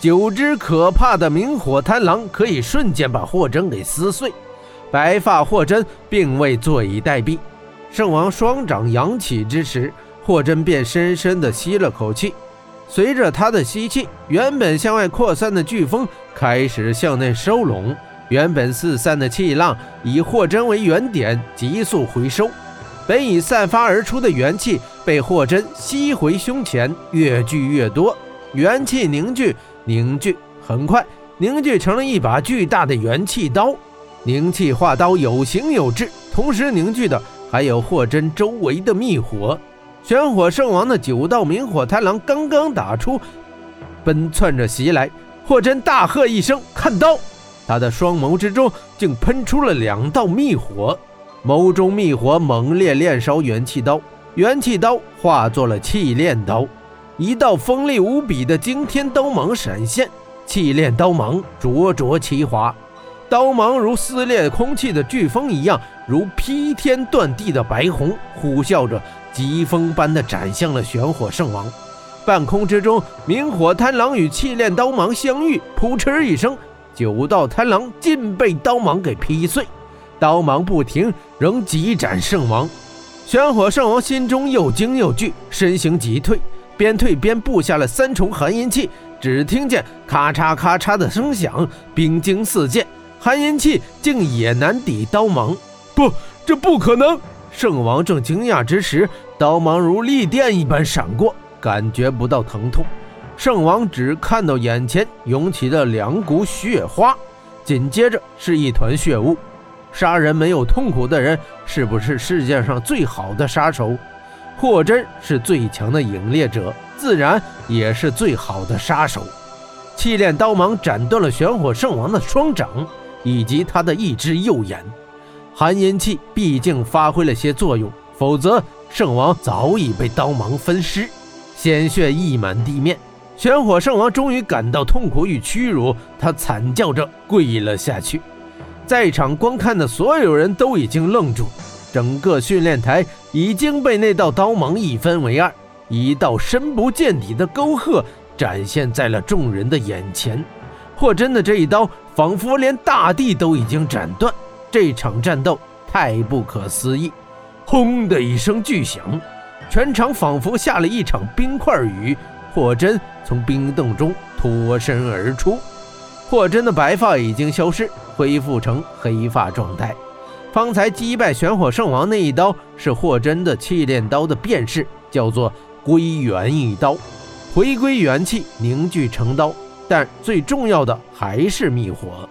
九只可怕的明火贪狼可以瞬间把霍真给撕碎。白发霍真并未坐以待毙，圣王双掌扬起之时，霍真便深深地吸了口气。随着他的吸气，原本向外扩散的飓风开始向内收拢，原本四散的气浪以霍真为原点急速回收。本已散发而出的元气被霍真吸回胸前，越聚越多，元气凝聚凝聚，很快凝聚成了一把巨大的元气刀。凝气化刀有形有质，同时凝聚的还有霍真周围的密火。玄火圣王的九道明火贪狼刚刚打出，奔窜着袭来。霍真大喝一声：“看刀！”他的双眸之中竟喷出了两道密火，眸中密火猛烈炼烧元气刀，元气刀化作了气炼刀，一道锋利无比的惊天刀芒闪现，气炼刀芒灼灼其华。刀芒如撕裂空气的飓风一样，如劈天断地的白虹，呼啸着疾风般的斩向了玄火圣王。半空之中，明火贪狼与气炼刀芒相遇，扑哧一声，九道贪狼尽被刀芒给劈碎。刀芒不停，仍急斩圣王。玄火圣王心中又惊又惧，身形急退，边退边布下了三重寒阴气。只听见咔嚓咔嚓的声响，冰晶四溅。寒阴气竟也难抵刀芒，不，这不可能！圣王正惊讶之时，刀芒如利电一般闪过，感觉不到疼痛。圣王只看到眼前涌起的两股血花，紧接着是一团血雾。杀人没有痛苦的人，是不是世界上最好的杀手？霍真是最强的影猎者，自然也是最好的杀手。气炼刀芒斩断了玄火圣王的双掌。以及他的一只右眼，寒阴气毕竟发挥了些作用，否则圣王早已被刀芒分尸，鲜血溢满地面。玄火圣王终于感到痛苦与屈辱，他惨叫着跪了下去。在场观看的所有人都已经愣住，整个训练台已经被那道刀芒一分为二，一道深不见底的沟壑展现在了众人的眼前。霍真的这一刀。仿佛连大地都已经斩断，这场战斗太不可思议！轰的一声巨响，全场仿佛下了一场冰块雨。霍真从冰洞中脱身而出，霍真的白发已经消失，恢复成黑发状态。方才击败玄火圣王那一刀是霍真的气炼刀的变式，叫做归元一刀，回归元气，凝聚成刀。但最重要的还是密火。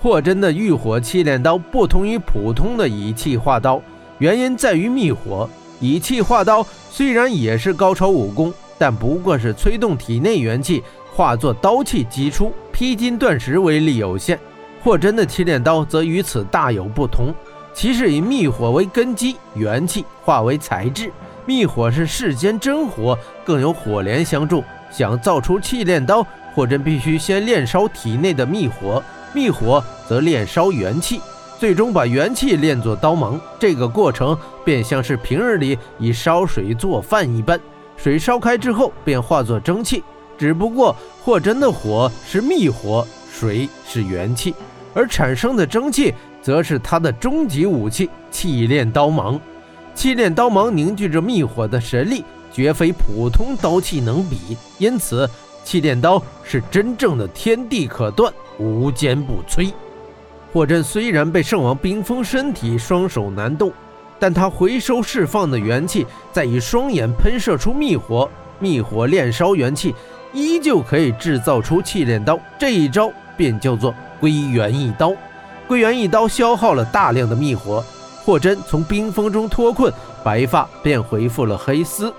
霍真的御火气炼刀不同于普通的以气化刀，原因在于密火。以气化刀虽然也是高超武功，但不过是催动体内元气化作刀气击出，劈金断石，威力有限。霍真的气炼刀则与此大有不同，其是以密火为根基，元气化为材质。密火是世间真火，更有火莲相助。想造出气炼刀。霍真必须先炼烧体内的密火，密火则炼烧元气，最终把元气炼作刀芒。这个过程便像是平日里以烧水做饭一般，水烧开之后便化作蒸汽。只不过霍真的火是密火，水是元气，而产生的蒸汽则是他的终极武器——气炼刀芒。气炼刀芒凝聚着密火的神力，绝非普通刀器能比，因此。气炼刀是真正的天地可断，无坚不摧。霍真虽然被圣王冰封身体，双手难动，但他回收释放的元气，再以双眼喷射出密火，密火炼烧元气，依旧可以制造出气炼刀。这一招便叫做归元一刀。归元一刀消耗了大量的密火，霍真从冰封中脱困，白发便恢复了黑丝，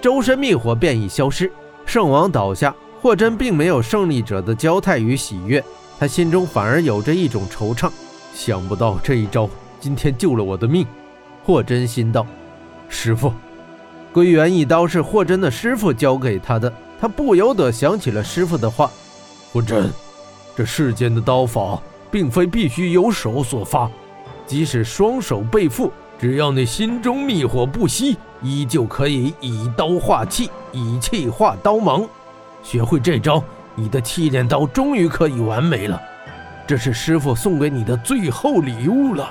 周身密火便已消失。圣王倒下，霍真并没有胜利者的骄态与喜悦，他心中反而有着一种惆怅。想不到这一招今天救了我的命，霍真心道：“师傅，归元一刀是霍真的师傅教给他的。”他不由得想起了师傅的话：“霍真，这世间的刀法并非必须由手所发，即使双手被缚，只要你心中密火不熄。”依旧可以以刀化气，以气化刀芒。学会这招，你的剃脸刀终于可以完美了，这是师傅送给你的最后礼物了。